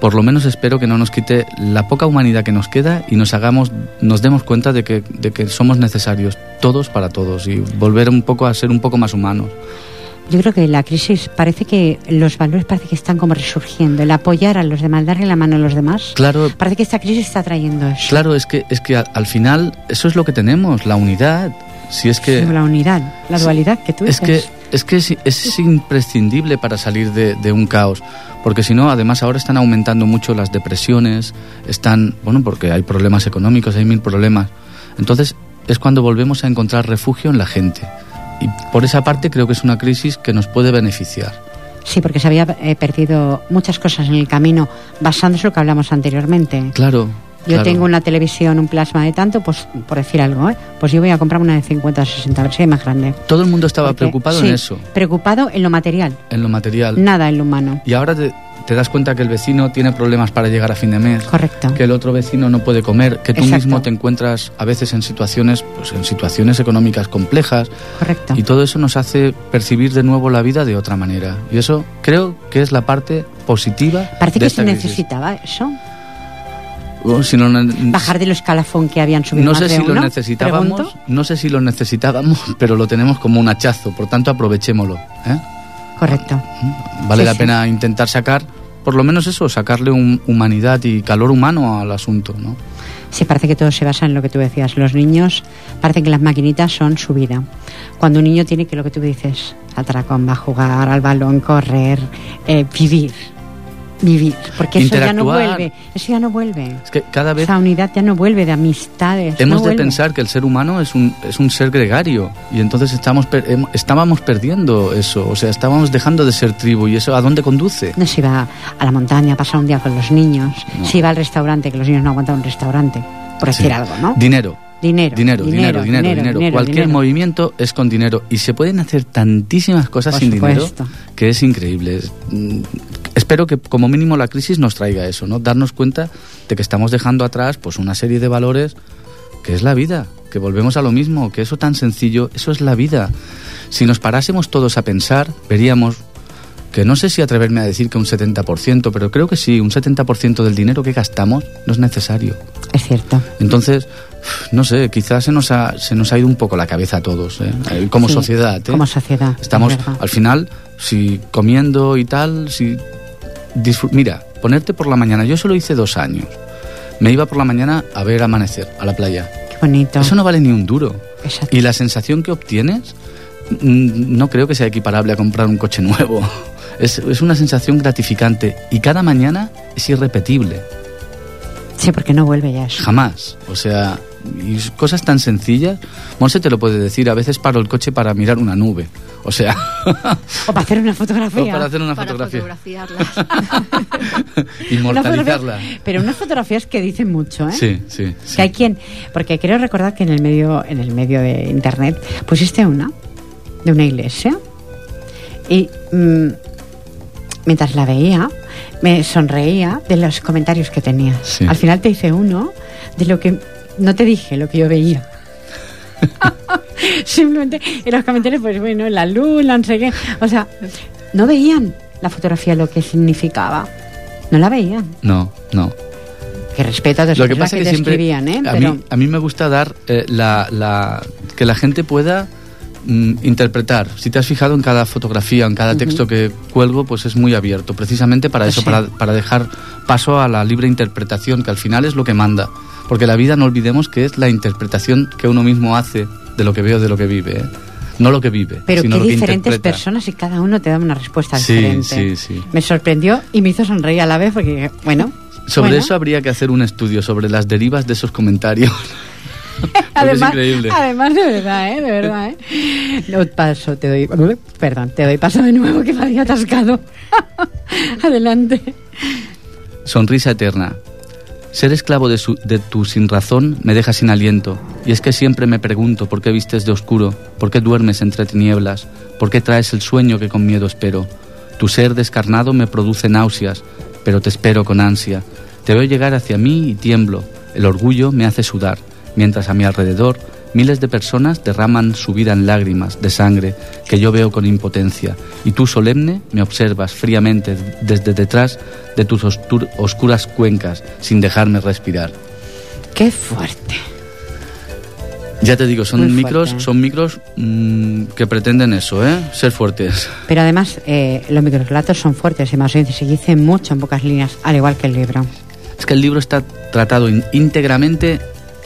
por lo menos espero que no nos quite la poca humanidad que nos queda y nos hagamos, nos demos cuenta de que, de que somos necesarios todos para todos y volver un poco a ser un poco más humanos. Yo creo que la crisis parece que los valores parece que están como resurgiendo. El apoyar a los demás, darle la mano a los demás. Claro. Parece que esta crisis está trayendo eso. Claro, es que, es que al final eso es lo que tenemos, la unidad. Si es que. la unidad, la dualidad que tú es Que, es que es, imprescindible para salir de, de un caos. Porque si no, además ahora están aumentando mucho las depresiones, están. Bueno, porque hay problemas económicos, hay mil problemas. Entonces es cuando volvemos a encontrar refugio en la gente. Y por esa parte creo que es una crisis que nos puede beneficiar. Sí, porque se había eh, perdido muchas cosas en el camino basándose en lo que hablamos anteriormente. Claro. Yo tengo una televisión, un plasma de tanto, pues por decir algo, ¿eh? pues yo voy a comprar una de 50 o 60, a ver si más grande. Todo el mundo estaba preocupado en eso. Preocupado en lo material. En lo material. Nada en lo humano. Y ahora te das cuenta que el vecino tiene problemas para llegar a fin de mes. Correcto. Que el otro vecino no puede comer, que tú mismo te encuentras a veces en situaciones, pues en situaciones económicas complejas. Correcto. Y todo eso nos hace percibir de nuevo la vida de otra manera. Y eso creo que es la parte positiva. Parece que se necesitaba eso. Bajar del escalafón que habían subido. No sé si lo necesitábamos, no sé si lo necesitábamos, pero lo tenemos como un hachazo, por tanto aprovechémoslo. ¿eh? Correcto. Vale la pena intentar sacar por lo menos eso, sacarle un, humanidad y calor humano al asunto, ¿no? Sí, parece que todo se basa en lo que tú decías. Los niños, parece que las maquinitas son su vida. Cuando un niño tiene que lo que tú dices, atracón, va a jugar al balón, correr, eh, vivir vivir, porque eso ya no vuelve, eso ya no vuelve. Es que cada vez esa unidad ya no vuelve de amistades. Hemos de pensar que el ser humano es un, es un ser gregario y entonces estamos estábamos perdiendo eso, o sea, estábamos dejando de ser tribu y eso ¿a dónde conduce? No se va a la montaña a pasar un día con los niños, si va al restaurante, que los niños no aguantan un restaurante, por decir algo, ¿no? Dinero. Dinero dinero, dinero, dinero, dinero, Cualquier movimiento es con dinero y se pueden hacer tantísimas cosas sin dinero que es increíble. Espero que como mínimo la crisis nos traiga eso, ¿no? Darnos cuenta de que estamos dejando atrás pues una serie de valores que es la vida, que volvemos a lo mismo, que eso tan sencillo, eso es la vida. Si nos parásemos todos a pensar, veríamos que no sé si atreverme a decir que un 70%, pero creo que sí, un 70% del dinero que gastamos no es necesario. Es cierto. Entonces, no sé, quizás se nos ha, se nos ha ido un poco la cabeza a todos, ¿eh? Eh, como sociedad. ¿eh? Como sociedad. Estamos, al final, si comiendo y tal, si... Mira, ponerte por la mañana, yo solo hice dos años. Me iba por la mañana a ver amanecer a la playa. Qué bonito. Eso no vale ni un duro. Exacto. Y la sensación que obtienes no creo que sea equiparable a comprar un coche nuevo. Es, es una sensación gratificante y cada mañana es irrepetible. Sí, porque no vuelve ya eso. Jamás. O sea, y cosas tan sencillas. Monse te lo puede decir, a veces paro el coche para mirar una nube. O sea. o para hacer una fotografía. O para hacer una para fotografía. Inmortalizarla. pero unas fotografías que dicen mucho, ¿eh? Sí, sí, Que hay quien. Porque quiero recordar que en el medio, en el medio de internet pusiste una de una iglesia y mm, mientras la veía me sonreía de los comentarios que tenías. Al final te hice uno de lo que no te dije, lo que yo veía. Simplemente en los comentarios, pues bueno, la luz, la no sé qué. O sea, no veían la fotografía lo que significaba. No la veían. No, no. Que respeto a lo que pasa que, que siempre, ¿eh? a, mí, a mí me gusta dar eh, la, la, que la gente pueda Mm, interpretar. Si te has fijado en cada fotografía, en cada texto que cuelgo, pues es muy abierto, precisamente para eso, para, para, dejar paso a la libre interpretación, que al final es lo que manda. Porque la vida, no olvidemos que es la interpretación que uno mismo hace de lo que veo, de lo que vive. ¿eh? No lo que vive. Pero sino qué diferentes personas y cada uno te da una respuesta diferente. Sí, sí. Me sorprendió y me hizo sonreír a la vez porque, bueno. Sobre eso habría que hacer un estudio, sobre las derivas de esos comentarios. además, además, de verdad, ¿eh? De verdad, ¿eh? paso, te doy... Perdón, te doy paso de nuevo que me había atascado. Adelante. Sonrisa eterna. Ser esclavo de, de tu sin razón me deja sin aliento. Y es que siempre me pregunto por qué vistes de oscuro, por qué duermes entre tinieblas, por qué traes el sueño que con miedo espero. Tu ser descarnado me produce náuseas, pero te espero con ansia. Te veo llegar hacia mí y tiemblo. El orgullo me hace sudar mientras a mi alrededor miles de personas derraman su vida en lágrimas de sangre que yo veo con impotencia, y tú solemne me observas fríamente desde detrás de tus oscuras cuencas sin dejarme respirar. ¡Qué fuerte! Ya te digo, son micros, son micros mm, que pretenden eso, ¿eh? Ser fuertes. Pero además, eh, los microrelatos son fuertes y más se dicen mucho en pocas líneas, al igual que el libro. Es que el libro está tratado íntegramente,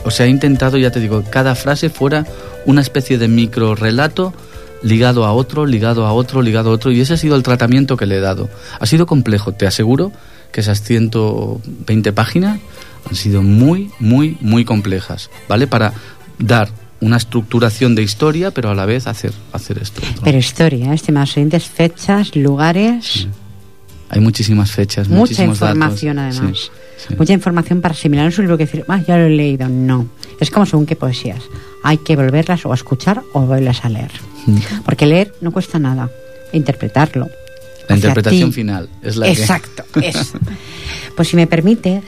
o sea, he intentado, ya te digo, cada frase fuera una especie de micro relato ligado a otro, ligado a otro, ligado a otro, y ese ha sido el tratamiento que le he dado. Ha sido complejo, te aseguro que esas 120 páginas han sido muy, muy, muy complejas, ¿vale? Para dar una estructuración de historia, pero a la vez hacer, hacer esto. Pero historia, estimados oyentes, fechas, lugares, Hay muchísimas fechas, mucha datos. información además. Sí, sí. Mucha información para asimilar en su libro que decir, ah, ya lo he leído. No. Es como según qué poesías. Hay que volverlas o a escuchar o volverlas a leer. Mm. Porque leer no cuesta nada. Interpretarlo. La interpretación ti. final es la que- Exacto, eso. Pues si me permites,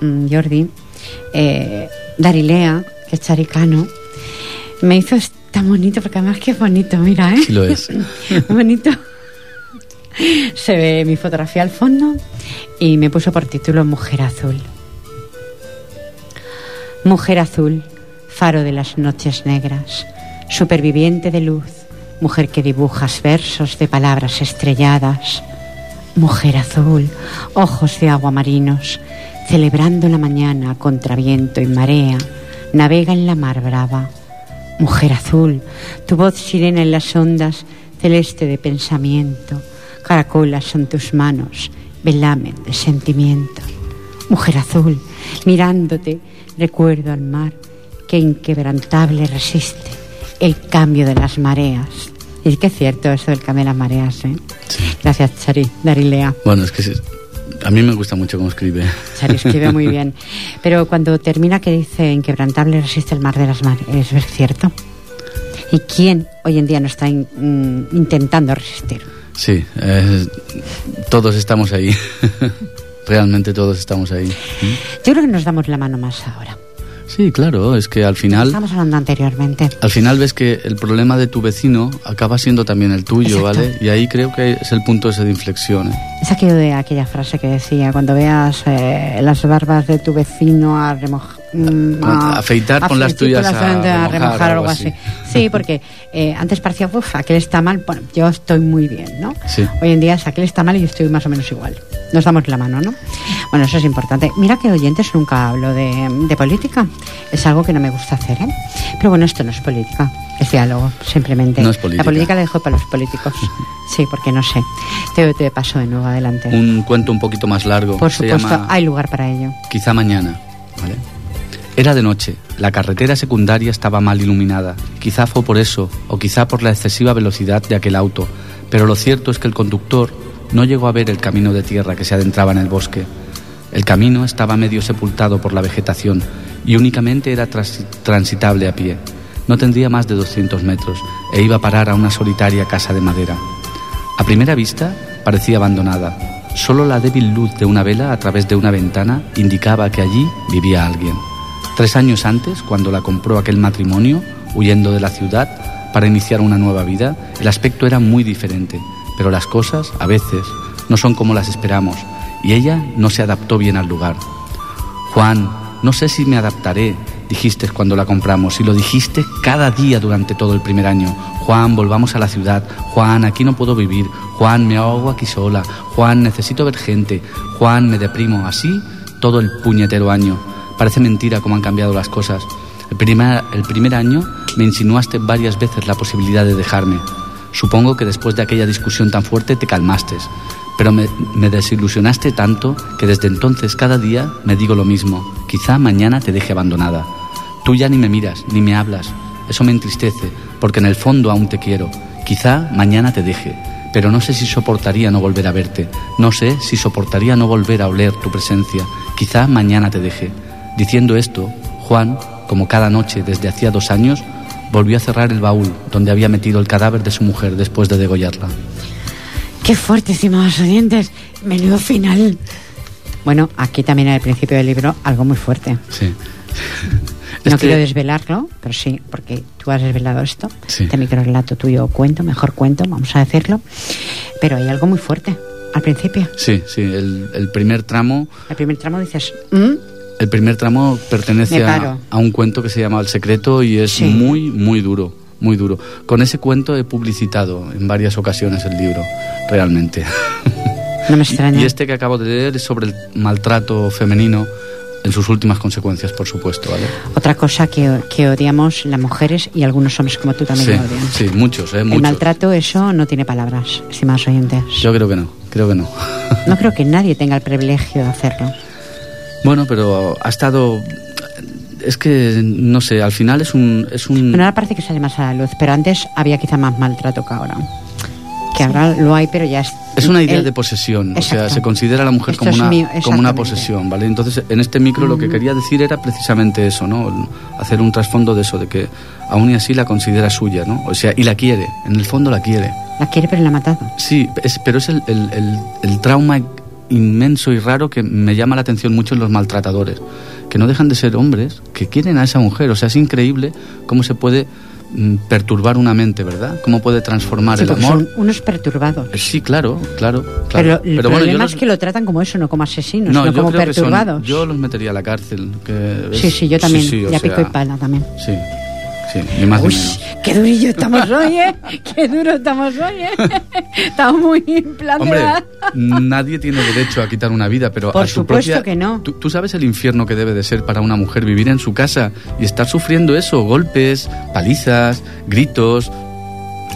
mm, Jordi, eh, Darilea, que es charicano, me hizo es- tan bonito, porque además que bonito, mira, ¿eh? Sí lo es. Bonito. Se ve mi fotografía al fondo y me puso por título Mujer Azul. Mujer Azul, faro de las noches negras, superviviente de luz, mujer que dibujas versos de palabras estrelladas. Mujer azul, ojos de agua marinos, celebrando la mañana contra viento y marea, navega en la mar brava. Mujer azul, tu voz sirena en las ondas, celeste de pensamiento, caracolas son tus manos, velamen de sentimiento. Mujer azul, mirándote, recuerdo al mar que inquebrantable resiste el cambio de las mareas. Y es que es cierto eso del cambio de las mareas, ¿eh? Gracias, Chari, Darilea. Bueno, es que a mí me gusta mucho cómo escribe. Chari escribe muy bien. Pero cuando termina que dice inquebrantable resiste el mar de las mareas, ¿es cierto? ¿Y quién hoy en día no está in- mm, intentando resistir? Sí, eh, todos estamos ahí. Realmente todos estamos ahí. Yo creo que nos damos la mano más ahora. Sí, claro, es que al final, Estamos hablando anteriormente. al final ves que el problema de tu vecino acaba siendo también el tuyo, Exacto. ¿vale? Y ahí creo que es el punto ese de inflexión. ¿eh? Es aquello de aquella frase que decía, cuando veas eh, las barbas de tu vecino a remojar... Afeitar, pon las tuyas a remojar, remojar, algo así. así. Sí, porque eh, antes parecía, uff, aquel está mal, bueno, yo estoy muy bien, ¿no? Sí. Hoy en día es aquel está mal y yo estoy más o menos igual. Nos damos la mano, ¿no? Bueno, eso es importante. Mira que oyentes nunca hablo de, de política. Es algo que no me gusta hacer, ¿eh? Pero bueno, esto no es política, es diálogo, simplemente. No es política. La política la dejo para los políticos. Sí, porque no sé. Te, te paso de nuevo adelante. Un cuento un poquito más largo. Por supuesto, llama hay lugar para ello. Quizá mañana, ¿vale? Era de noche, la carretera secundaria estaba mal iluminada. Quizá fue por eso, o quizá por la excesiva velocidad de aquel auto, pero lo cierto es que el conductor no llegó a ver el camino de tierra que se adentraba en el bosque. El camino estaba medio sepultado por la vegetación y únicamente era transitable a pie. No tendría más de 200 metros e iba a parar a una solitaria casa de madera. A primera vista parecía abandonada. Solo la débil luz de una vela a través de una ventana indicaba que allí vivía alguien. Tres años antes, cuando la compró aquel matrimonio, huyendo de la ciudad para iniciar una nueva vida, el aspecto era muy diferente, pero las cosas, a veces, no son como las esperamos, y ella no se adaptó bien al lugar. Juan, no sé si me adaptaré, dijiste cuando la compramos, y lo dijiste cada día durante todo el primer año. Juan, volvamos a la ciudad. Juan, aquí no puedo vivir. Juan, me ahogo aquí sola. Juan, necesito ver gente. Juan, me deprimo. Así todo el puñetero año. Parece mentira cómo han cambiado las cosas. El primer, el primer año me insinuaste varias veces la posibilidad de dejarme. Supongo que después de aquella discusión tan fuerte te calmaste, pero me, me desilusionaste tanto que desde entonces cada día me digo lo mismo. Quizá mañana te deje abandonada. Tú ya ni me miras, ni me hablas. Eso me entristece, porque en el fondo aún te quiero. Quizá mañana te deje, pero no sé si soportaría no volver a verte. No sé si soportaría no volver a oler tu presencia. Quizá mañana te deje. Diciendo esto, Juan, como cada noche desde hacía dos años, volvió a cerrar el baúl donde había metido el cadáver de su mujer después de degollarla. Qué fuerte, estimados oyentes. Menudo final. Bueno, aquí también al principio del libro algo muy fuerte. Sí. No Este- quiero desvelarlo, pero sí, porque tú has desvelado esto. Sí. Este microrelato tuyo cuento, mejor cuento, vamos a decirlo. Pero hay algo muy fuerte al principio. Sí, sí, el, el primer tramo El primer tramo dices, "¿Mm?". El primer tramo pertenece a, un cuento que se llama El secreto y es Sí. muy, muy duro, muy duro. Con ese cuento he publicitado en varias ocasiones el libro, realmente. No me extraña. y este que acabo de leer es sobre el maltrato femenino en sus últimas consecuencias, por supuesto, ¿vale? Otra cosa que, que odiamos las mujeres y algunos hombres como tú también Sí, lo odian. sí, muchos, ¿eh? El Muchos. maltrato, eso no tiene palabras, estimados oyentes. Yo creo que no, creo que no. No creo que nadie tenga el privilegio de hacerlo. Bueno, pero ha estado... Es que, no sé, al final es un... Es un Bueno, ahora parece que sale más a la luz, pero antes había quizá más maltrato que ahora. Que ahora lo hay, pero ya es... Es una idea el- de posesión, o sea, Exacto. se considera a la mujer Esto como una, mío, como una posesión, ¿vale? Entonces, en este micro lo que quería decir era precisamente eso, ¿no? Hacer un trasfondo de eso, de que aún y así la considera suya, ¿no? O sea, y la quiere, en el fondo la quiere. La quiere, pero la ha matado. Sí, es- pero es el, el- el- el trauma inmenso y raro que me llama la atención mucho en los maltratadores, que no dejan de ser hombres, que quieren a esa mujer. O sea, es increíble cómo se puede mm, perturbar una mente, ¿verdad? Cómo puede transformar Sí, el amor. son unos perturbados. Eh, Sí, claro, claro. claro. Pero el problema es que lo tratan como eso, no como asesinos, no, como son- perturbados. yo los metería a la cárcel. Que es- Sí, sí, yo también. sí, ya pico sea, y pala también. Sí, sí, ni más ni Uy, menos. qué durillo estamos hoy, ¿eh? Qué duro estamos hoy, ¿eh? Estamos muy de... Hombre, nadie tiene derecho a quitar una vida, pero Por a su supuesto propia- que no. ¿tú, tú sabes el infierno que debe de ser para una mujer vivir en su casa y estar sufriendo eso, golpes, palizas, gritos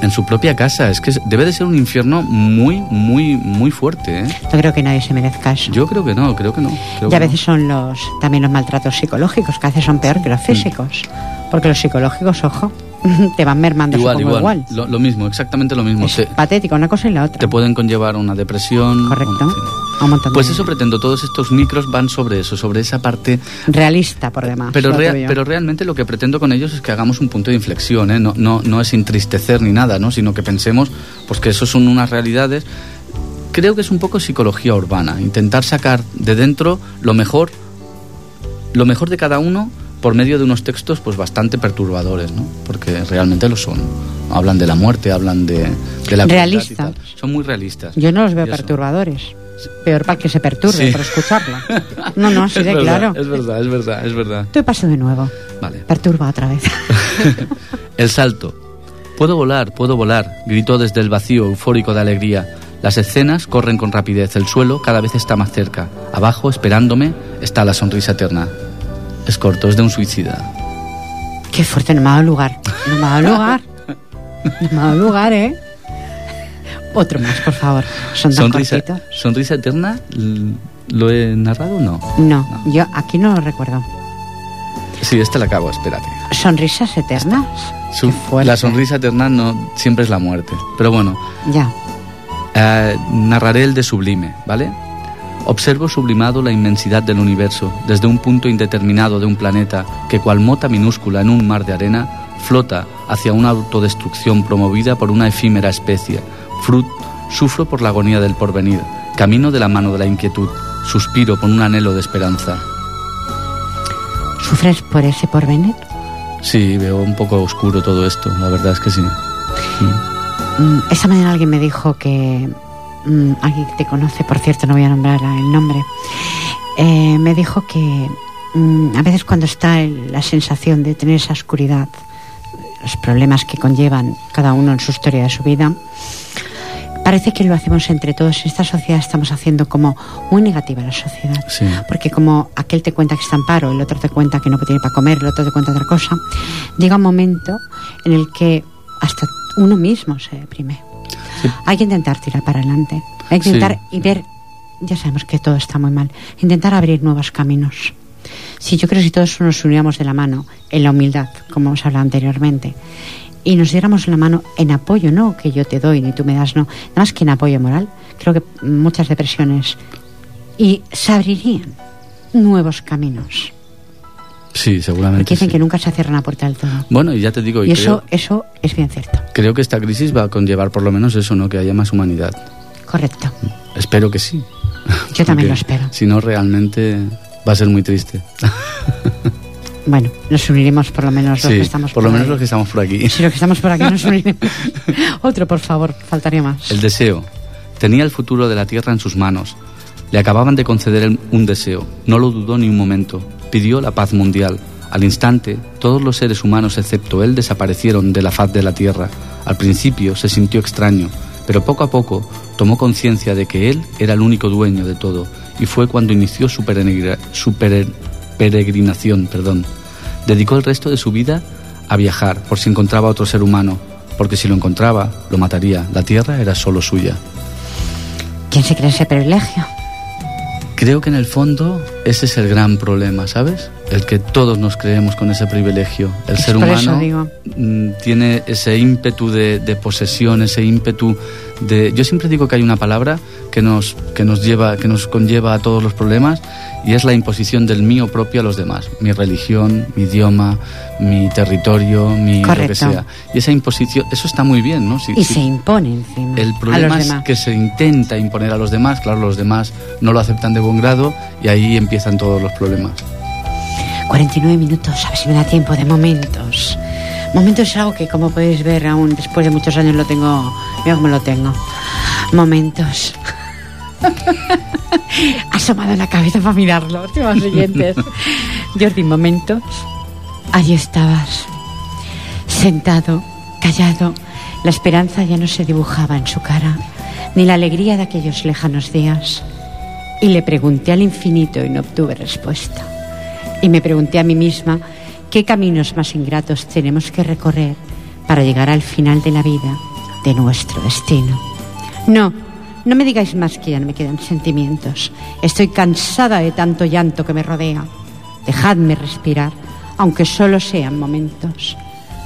en su propia casa. Es que debe de ser un infierno muy, muy, muy fuerte. ¿eh? No creo que nadie se merezca eso. Yo creo que no, creo que no. creo y a no. veces son los también los maltratos psicológicos, que a veces son peor que los Mm. físicos. Porque los psicológicos, ojo, te van mermando Igual, igual. igual. Lo, lo mismo, exactamente lo mismo. Es Te, patético, una cosa y la otra. te pueden conllevar una depresión. Correcto. un de- Pues eso pretendo, todos estos micros van sobre eso, sobre esa parte Realista, por demás. Pero, rea- pero realmente lo que pretendo con ellos es que hagamos un punto de inflexión, ¿eh? no, no, no es entristecer ni nada, ¿no? sino que pensemos pues que eso son unas realidades. Creo que es un poco psicología urbana, intentar sacar de dentro lo mejor, lo mejor de cada uno por medio de unos textos pues bastante perturbadores, ¿no? porque realmente lo son. Hablan de la muerte, hablan de, de la tal. Son muy realistas. Yo no los veo perturbadores. Peor para que se perturbe Sí. por escucharla. No, no, así Es de verdad, claro. Es verdad, es verdad, es verdad. Te paso de nuevo. Vale. Perturba otra vez. El salto. Puedo volar, puedo volar, gritó desde el vacío, eufórico de alegría. Las escenas corren con rapidez, el suelo cada vez está más cerca. Abajo, esperándome, está la sonrisa eterna. Es corto, es de un suicida. Qué fuerte, no me ha dado lugar. No me ha dado lugar. No me ha dado lugar, ¿eh? Otro más, por favor. Son tan Sonrisa, cortitos. sonrisa eterna, ¿lo he narrado o no? No, yo aquí no lo recuerdo. Sí, este la acabo, espérate. ¿Sonrisas eternas? Su- la sonrisa eterna no siempre es la muerte. Pero bueno, Ya. Eh, narraré el de sublime, ¿vale? Observo sublimado la inmensidad del universo desde un punto indeterminado de un planeta que cual mota minúscula en un mar de arena flota hacia una autodestrucción promovida por una efímera especie. Frut, sufro por la agonía del porvenir, camino de la mano de la inquietud, suspiro por un anhelo de esperanza. ¿Sufres por ese porvenir? Sí, veo un poco oscuro todo esto, la verdad es que sí. Mm. Esta mañana alguien me dijo que. Mm, alguien que te conoce, por cierto, no voy a nombrar el nombre. eh, me dijo que mm, a veces cuando está el- la sensación de tener esa oscuridad, los problemas que conllevan cada uno en su historia de su vida, parece que lo hacemos entre todos. En esta sociedad estamos haciendo como muy negativa la sociedad. Sí. Porque como aquel te cuenta que está en paro, el otro te cuenta que no tiene para comer, el otro te cuenta otra cosa, llega un momento en el que hasta uno mismo se deprime. Sí. Hay que intentar tirar para adelante. Hay que intentar Sí. y ver, ya sabemos que todo está muy mal, intentar abrir nuevos caminos. Si yo creo que si todos nos uniéramos de la mano en la humildad, como hemos hablado anteriormente, y nos diéramos la mano en apoyo, no que yo te doy ni tú me das, no, nada más que en apoyo moral, creo que muchas depresiones y se abrirían nuevos caminos. Sí, seguramente. Porque dicen sí. que nunca se cierra una puerta del todo. Bueno, y ya te digo, y, Y eso, creo, eso es bien cierto. creo que esta crisis va a conllevar por lo menos eso, ¿no? Que haya más humanidad. Correcto. Espero que sí. Yo también lo espero. Si no, realmente va a ser muy triste. Bueno, nos uniremos por lo menos los sí, que estamos por lo ahí. menos los que estamos por aquí. Si los que estamos por aquí nos uniremos. Otro, por favor, faltaría más. El deseo. Tenía el futuro de la Tierra en sus manos. Le acababan de conceder un deseo, no lo dudó ni un momento, pidió la paz mundial. Al instante, todos los seres humanos excepto él desaparecieron de la faz de la tierra. Al principio se sintió extraño, pero poco a poco tomó conciencia de que él era el único dueño de todo, y fue cuando inició su, peregrinación. Perdón. Dedicó el resto de su vida a viajar por si encontraba otro ser humano, porque si lo encontraba, lo mataría. La tierra era solo suya. ¿Quién se cree ese privilegio? Creo que en el fondo ese es el gran problema, ¿sabes? El que todos nos creemos con ese privilegio. El ser humano mm, tiene ese ímpetu de, de, posesión, ese ímpetu de... Yo siempre digo que hay una palabra que nos, que nos lleva, que nos conlleva a todos los problemas y es la imposición del mío propio a los demás. Mi religión, mi idioma, mi territorio, mi lo que sea. Y esa imposición, eso está muy bien, ¿no? y se impone encima. El problema es que se intenta imponer a los demás, claro, los demás no lo aceptan de buen grado y ahí empiezan todos los problemas. 49 minutos, a ver si me da tiempo de momentos. Momentos es algo que, como podéis ver, aún después de muchos años lo tengo. Mira cómo lo tengo. Momentos. Asomado la cabeza para mirarlo, últimos siguientes. Jordi, momentos. Allí estabas, sentado, callado. La esperanza ya no se dibujaba en su cara, ni la alegría de aquellos lejanos días. Y le pregunté al infinito y no obtuve respuesta. Y me pregunté a mí misma qué caminos más ingratos tenemos que recorrer para llegar al final de la vida, de nuestro destino. No, no me digáis más que ya no me quedan sentimientos. Estoy cansada de tanto llanto que me rodea. Dejadme respirar, aunque solo sean momentos.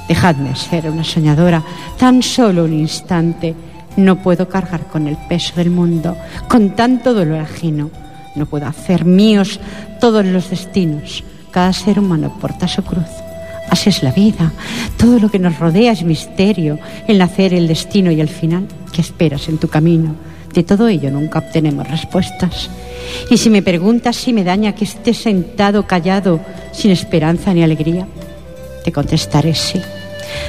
Dejadme ser una soñadora, tan solo un instante. No puedo cargar con el peso del mundo, con tanto dolor ajeno. No puedo hacer míos todos los destinos. Cada ser humano porta su cruz. Así es la vida. Todo lo que nos rodea es misterio. El nacer, el destino y el final. ¿Qué esperas en tu camino? De todo ello nunca obtenemos respuestas. Y si me preguntas si me daña que esté sentado callado, sin esperanza ni alegría, te contestaré sí,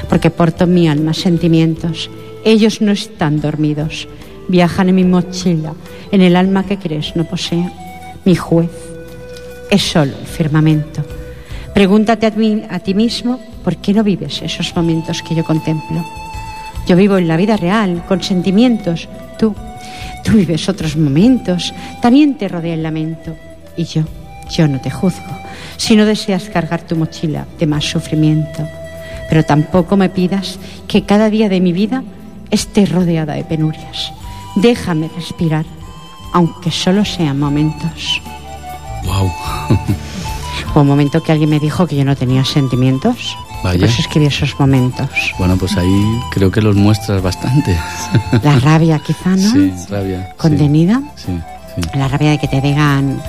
porque porto mi alma sentimientos. Ellos no están dormidos, viajan en mi mochila, en el alma que crees no posee. Mi juez es solo el firmamento. Pregúntate a, ti mismo por qué no vives esos momentos que yo contemplo. Yo vivo en la vida real, con sentimientos. Tú Tú vives otros momentos, también te rodea el lamento. Y yo, yo no te juzgo, si no deseas cargar tu mochila de más sufrimiento. Pero tampoco me pidas que cada día de mi vida esté rodeada de penurias. Déjame respirar, aunque solo sean momentos. Wow. Hubo un momento que alguien me dijo que yo no tenía sentimientos. Vaya. Por eso escribí esos momentos. Bueno, pues ahí creo que los muestras bastante. La rabia, quizá, ¿no? Sí, rabia. ¿Contenida? Sí, sí. La rabia de que te digan,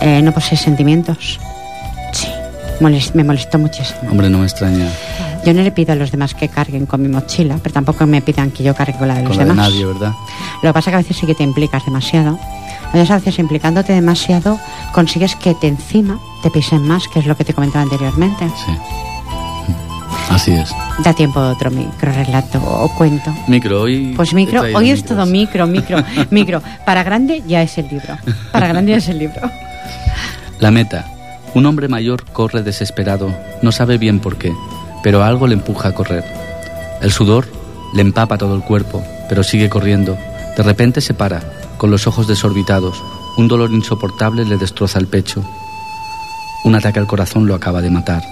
eh, no posees sentimientos. Sí, me molestó muchísimo. Hombre, no me extraña. Yo no le pido a los demás que carguen con mi mochila, pero tampoco me pidan que yo cargue con la de los con demás. De nadie, ¿verdad? Lo que pasa es que a veces sí que te implicas demasiado. Entonces, a veces implicándote demasiado, consigues que te encima te pisen más, que es lo que te comentaba anteriormente. Sí. Así es. Da tiempo de otro micro relato o cuento. Micro, hoy. Pues micro, hoy es todo micro, micro, micro. Para grande ya es el libro. Para grande ya es el libro. La meta. Un hombre mayor corre desesperado, no sabe bien por qué, pero algo le empuja a correr. El sudor le empapa todo el cuerpo, pero sigue corriendo. De repente se para, con los ojos desorbitados. Un dolor insoportable le destroza el pecho. Un ataque al corazón lo acaba de matar.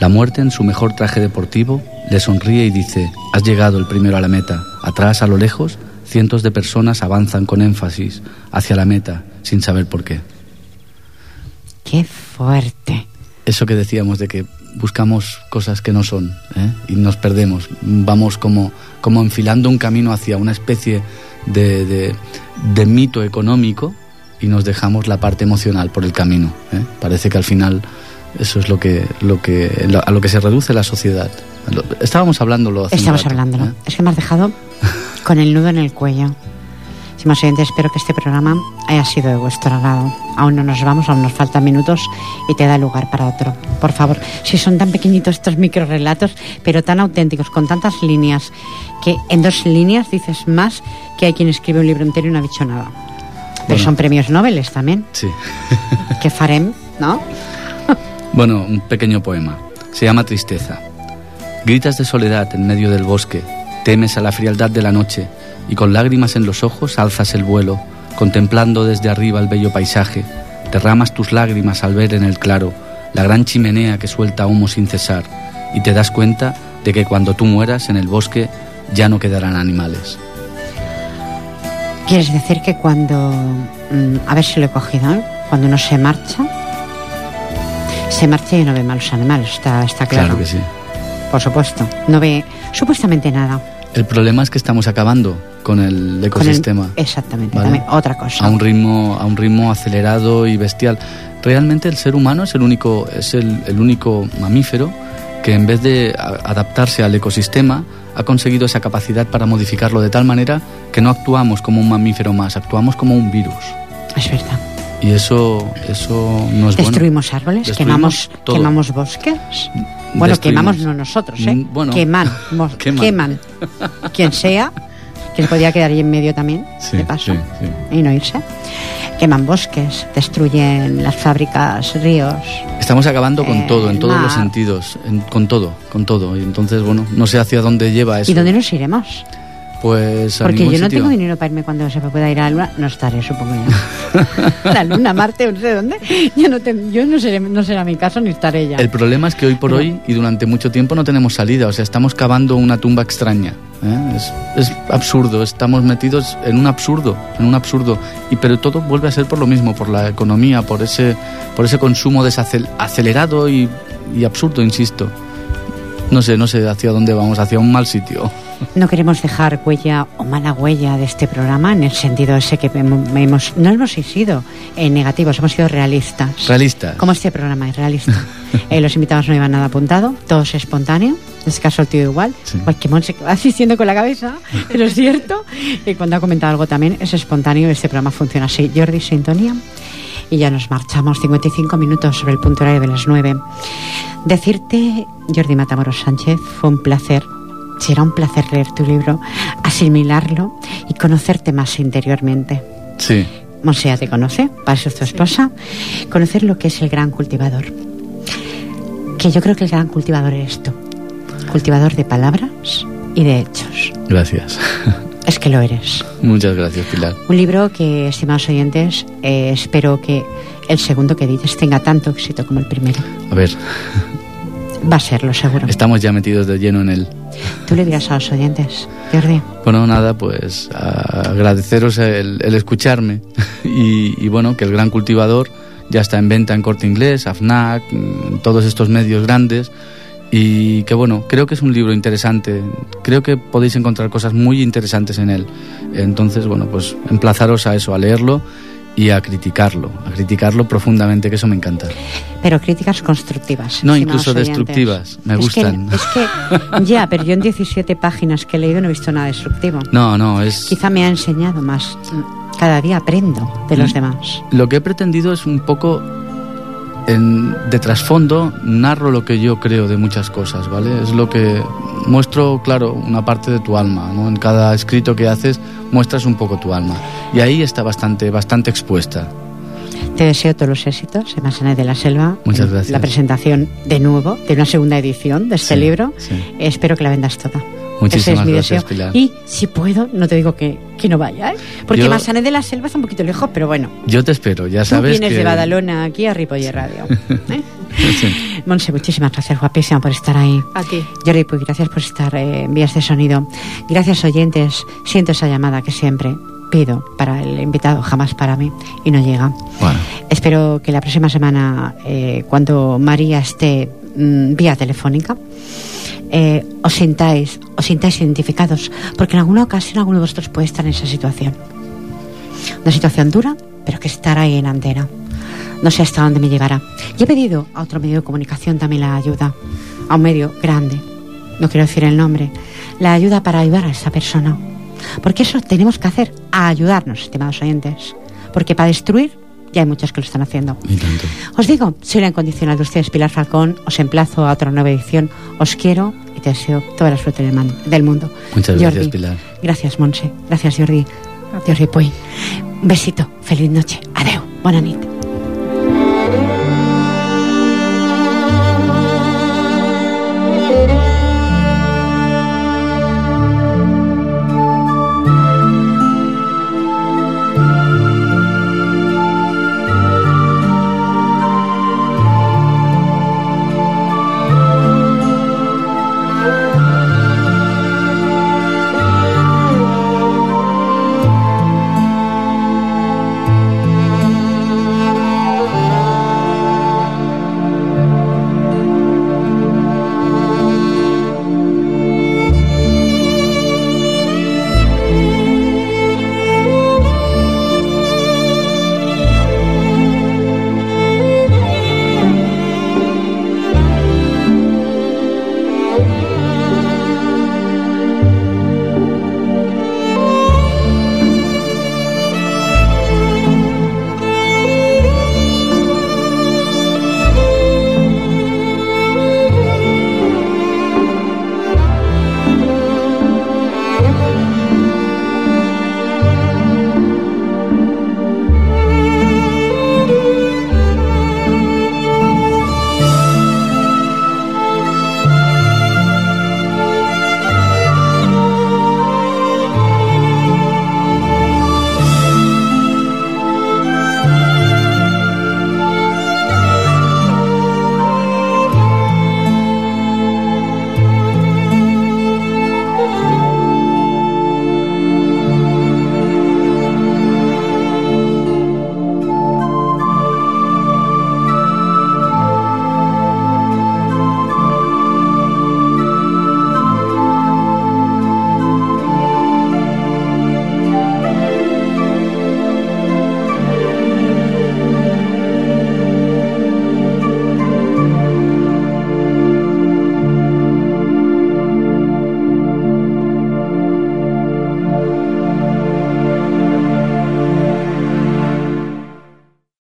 La muerte en su mejor traje deportivo le sonríe y dice, has llegado el primero a la meta. Atrás, a lo lejos, cientos de personas avanzan con énfasis hacia la meta sin saber por qué. Qué fuerte. Eso que decíamos de que buscamos cosas que no son ¿eh? y nos perdemos. Vamos como, como enfilando un camino hacia una especie de, de, mito económico y nos dejamos la parte emocional por el camino. ¿eh? Parece que al final eso es lo que, lo que, a lo que se reduce la sociedad. Estábamos hablándolo hace Estamos hablándolo. ¿eh? Es que me has dejado con el nudo en el cuello. Más oyentes, espero que este programa haya sido de vuestro agrado. Aún no nos vamos, aún nos faltan minutos y te da lugar para otro. Por favor, si son tan pequeñitos estos micro relatos, pero tan auténticos, con tantas líneas, que en dos líneas dices más que hay quien escribe un libro entero y no ha dicho nada. Pero son premios Nobel también. Sí. que farem, ¿no? bueno, un pequeño poema. Se llama Tristeza. Gritas de soledad en medio del bosque, temes a la frialdad de la noche y con lágrimas en los ojos alzas el vuelo, contemplando desde arriba el bello paisaje. Derramas tus lágrimas al ver en el claro la gran chimenea que suelta humo sin cesar y te das cuenta de que cuando tú mueras en el bosque ya no quedarán animales. ¿Quieres decir que cuando, mm, a ver si lo he cogido, ¿eh? cuando uno se marcha, se marcha y no ve malos animales, está, está claro? Claro que sí. Por supuesto, no ve supuestamente nada. El problema es que estamos acabando con el ecosistema. exactamente, también, otra cosa. A un ritmo, a un ritmo acelerado y bestial. Realmente el ser humano es el único, es el, el único mamífero que en vez de adaptarse al ecosistema ha conseguido esa capacidad para modificarlo de tal manera que no actuamos como un mamífero más, actuamos como un virus. Es verdad. Y eso, eso no es Destruimos árboles, quemamos, quemamos bosques. Bueno, quemamos no nosotros, ¿eh? Mm, bueno. Queman, queman. Quien sea, que se podía quedar ahí en medio también, de paso, y no irse. Queman bosques, destruyen las fábricas, ríos. Estamos acabando con todo, en todos los sentidos, con todo, con todo. Y entonces, bueno, no sé hacia dónde lleva eso. ¿Y dónde nos iremos? Pues Porque yo no tengo dinero para irme cuando se pueda ir a la luna. No estaré, supongo yo. la luna, Marte, no sé dónde. Yo no, yo no, seré, no será mi caso ni estaré ya. El problema es que hoy por hoy y durante mucho tiempo no tenemos salida. O sea, estamos cavando una tumba extraña. ¿eh? Es, absurdo. Estamos metidos en un absurdo, en un absurdo. Y pero todo vuelve a ser por lo mismo, por la economía, por ese, por ese consumo desacelerado y, y absurdo, insisto. No sé, no sé hacia dónde vamos, hacia un mal sitio. No queremos dejar huella o mala huella de este programa en el sentido ese que hemos, no hemos sido eh, negativos, hemos sido realistas. Realistas. Como este programa es realista. Eh, los invitados no iban nada apuntado, todo es espontáneo. En este caso el tío igual. Sí. Cualquier se va asistiendo con la cabeza, pero es cierto. Y cuando ha comentado algo también es espontáneo. Este programa funciona así. Jordi Sintonía. Y ya nos marchamos 55 minutos sobre el punto horario de las 9. Decirte, Jordi Matamoros Sánchez, fue un placer Será un placer leer tu libro, asimilarlo y conocerte más interiormente. Sí. Monsea te conoce, para eso es tu esposa. Conocer lo que es el gran cultivador. Que yo creo que el gran cultivador eres tú. Cultivador de palabras y de hechos. Gracias. Es que lo eres. Muchas gracias, Pilar. Un libro que, estimados oyentes, eh, espero que el segundo que dices tenga tanto éxito como el primero. A ver. Va a serlo, seguro. Estamos ya metidos de lleno en él. ¿Tú le dirás a los oyentes, Jordi? Bueno, nada, pues agradeceros el, escucharme y, bueno, que el gran cultivador ya está en venta en Corte Inglés, AFNAC, en todos estos medios grandes y que bueno, creo que es un libro interesante, creo que podéis encontrar cosas muy interesantes en él. Entonces, bueno, pues emplazaros a eso, a leerlo y a criticarlo, a criticarlo profundamente, que eso me encanta. Pero críticas constructivas. No, incluso destructivas, me gustan. es que, ya, pero yo en 17 páginas que he leído no he visto nada destructivo. No, no, es... Quizá me ha enseñado más, cada día aprendo de los demás. Lo que he pretendido es un poco en, de trasfondo narro lo que yo creo de muchas cosas, ¿vale? Es lo que muestro, claro, una parte de tu alma, ¿no? En cada escrito que haces muestras un poco tu alma y ahí está bastante, bastante expuesta. Te deseo todos los éxitos en Masana de la Selva. Muchas gracias. La presentación de nuevo de una segunda edición de este libro. Espero que la vendas toda. Muchísimas es mi gracias, deseo. Y si puedo, no te digo que, que no vaya, ¿eh? Porque yo, de la Selva está un poquito lejos, pero bueno. Yo te espero, ya sabes. Tú vienes de Badalona aquí a Ripoller Radio. ¿eh? Monse, muchísimas gracias, guapísima, por estar ahí. A ti. Jordi, pues gracias por estar eh, en vías de sonido. Gracias, oyentes. Siento esa llamada que siempre pido para el invitado, jamás para mí, y no llega. Bueno. Espero que la próxima semana, eh, cuando María esté mm, vía telefónica, eh, os sintáis, os sintáis identificados, porque en alguna ocasión alguno de vosotros puede estar en esa situación. Una situación dura, pero que estará ahí en antena. No sé hasta dónde me llegará. Y he pedido a otro medio de comunicación también la ayuda, a un medio grande, no quiero decir el nombre, la ayuda para ayudar a esa persona. Porque eso tenemos que hacer, a ayudarnos, estimados oyentes. Porque para destruir ya hay muchos que lo están haciendo. Os digo, soy la incondicional de ustedes, Pilar Falcón. Os emplazo a otra nueva edición. Os quiero y te deseo toda la suerte del mundo. Muchas gracias, Pilar. Gracias, Monse. Gracias, Jordi. de Ripoll. Un besito, feliz noche. Adeu, buena nit.